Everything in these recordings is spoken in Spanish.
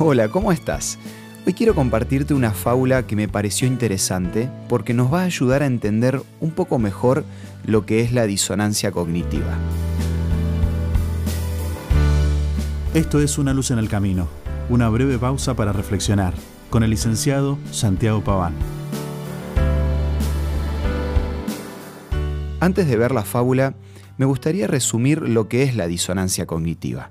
Hola, ¿cómo estás? Hoy quiero compartirte una fábula que me pareció interesante porque nos va a ayudar a entender un poco mejor lo que es la disonancia cognitiva. Esto es Una luz en el camino, una breve pausa para reflexionar, con el licenciado Santiago Paván. Antes de ver la fábula, me gustaría resumir lo que es la disonancia cognitiva.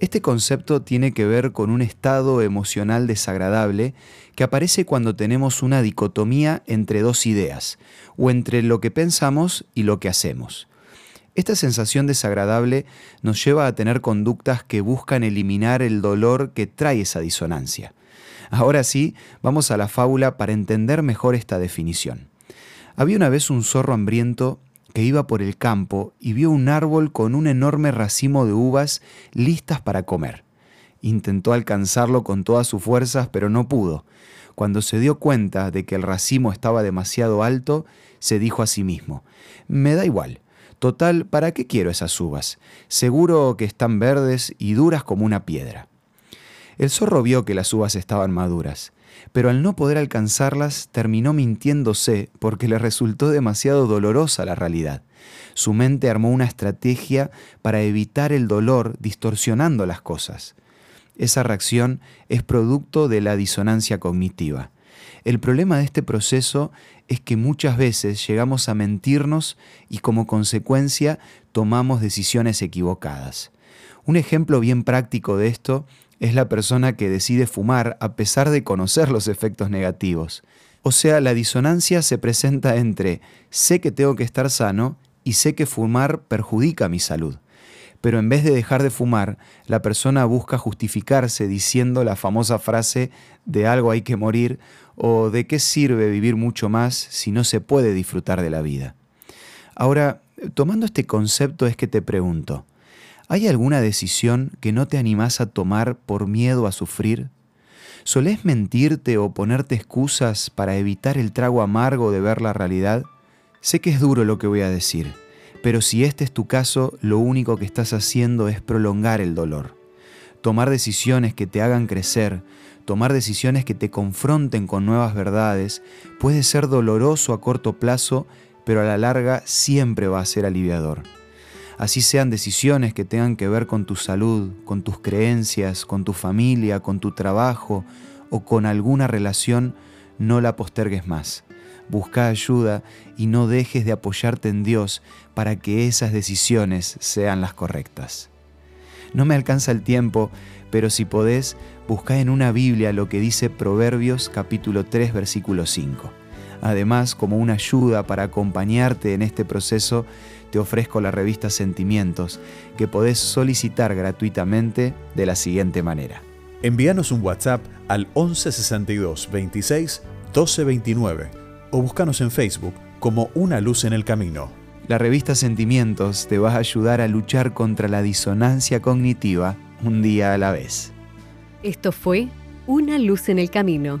Este concepto tiene que ver con un estado emocional desagradable que aparece cuando tenemos una dicotomía entre dos ideas, o entre lo que pensamos y lo que hacemos. Esta sensación desagradable nos lleva a tener conductas que buscan eliminar el dolor que trae esa disonancia. Ahora sí, vamos a la fábula para entender mejor esta definición. Había una vez un zorro hambriento que iba por el campo y vio un árbol con un enorme racimo de uvas listas para comer. Intentó alcanzarlo con todas sus fuerzas, pero no pudo. Cuando se dio cuenta de que el racimo estaba demasiado alto, se dijo a sí mismo, me da igual. Total, ¿para qué quiero esas uvas? Seguro que están verdes y duras como una piedra. El zorro vio que las uvas estaban maduras pero al no poder alcanzarlas terminó mintiéndose porque le resultó demasiado dolorosa la realidad. Su mente armó una estrategia para evitar el dolor distorsionando las cosas. Esa reacción es producto de la disonancia cognitiva. El problema de este proceso es que muchas veces llegamos a mentirnos y como consecuencia tomamos decisiones equivocadas. Un ejemplo bien práctico de esto es la persona que decide fumar a pesar de conocer los efectos negativos. O sea, la disonancia se presenta entre sé que tengo que estar sano y sé que fumar perjudica mi salud. Pero en vez de dejar de fumar, la persona busca justificarse diciendo la famosa frase de algo hay que morir o de qué sirve vivir mucho más si no se puede disfrutar de la vida. Ahora, tomando este concepto es que te pregunto, ¿Hay alguna decisión que no te animás a tomar por miedo a sufrir? ¿Solés mentirte o ponerte excusas para evitar el trago amargo de ver la realidad? Sé que es duro lo que voy a decir, pero si este es tu caso, lo único que estás haciendo es prolongar el dolor. Tomar decisiones que te hagan crecer, tomar decisiones que te confronten con nuevas verdades, puede ser doloroso a corto plazo, pero a la larga siempre va a ser aliviador así sean decisiones que tengan que ver con tu salud, con tus creencias, con tu familia, con tu trabajo o con alguna relación, no la postergues más. Busca ayuda y no dejes de apoyarte en Dios para que esas decisiones sean las correctas. No me alcanza el tiempo, pero si podés, busca en una Biblia lo que dice Proverbios capítulo 3 versículo 5. Además, como una ayuda para acompañarte en este proceso, te ofrezco la revista Sentimientos, que podés solicitar gratuitamente de la siguiente manera. Envíanos un WhatsApp al 1162 26 1229 o búscanos en Facebook como Una Luz en el Camino. La revista Sentimientos te va a ayudar a luchar contra la disonancia cognitiva un día a la vez. Esto fue Una Luz en el Camino.